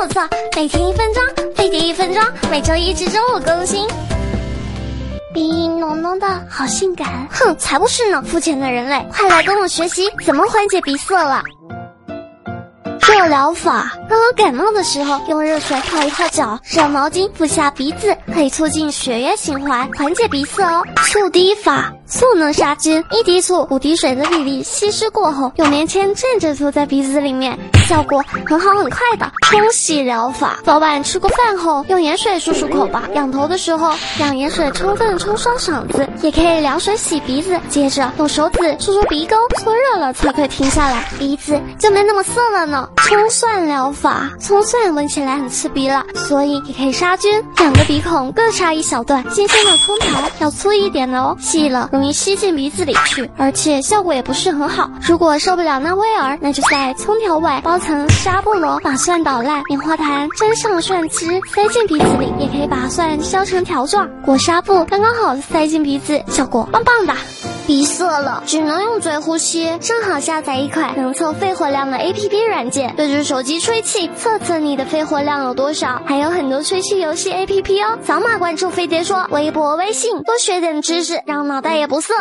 有错，每天一分钟，飞碟一分钟，每周一至周五更新。鼻音浓浓的，好性感。哼，才不是呢，肤浅的人类，快来跟我学习怎么缓解鼻塞了。热疗法，刚刚感冒的时候，用热水泡一泡脚，热毛巾敷下鼻子，可以促进血液循环，缓解鼻塞哦。醋滴法。醋能杀菌，一滴醋五滴水的比例稀释过后，用棉签蘸着涂在鼻子里面，效果很好很快的。冲洗疗法，早晚吃过饭后用盐水漱漱口吧。仰头的时候，让盐水充分冲刷嗓子，也可以凉水洗鼻子，接着用手指搓搓鼻沟，搓热了才可以停下来，鼻子就没那么涩了呢。葱蒜疗法，葱蒜闻起来很刺鼻了，所以也可以杀菌。两个鼻孔各插一小段新鲜的葱条，要粗一点的哦，细了。容易吸进鼻子里去，而且效果也不是很好。如果受不了那味儿，那就在葱条外包层纱布罗，把蒜捣烂，棉花糖沾上蒜汁，塞进鼻子里，也可以把蒜削成条状，裹纱布刚刚好塞进鼻子，效果棒棒的。鼻塞了，只能用嘴呼吸，正好下载一款能测肺活量的 A P P 软件，对着手机吹气，测测你的肺活量有多少。还有很多吹气游戏 A P P 哦，扫码关注飞碟说，微博、微信多学点知识，让脑袋也不涩。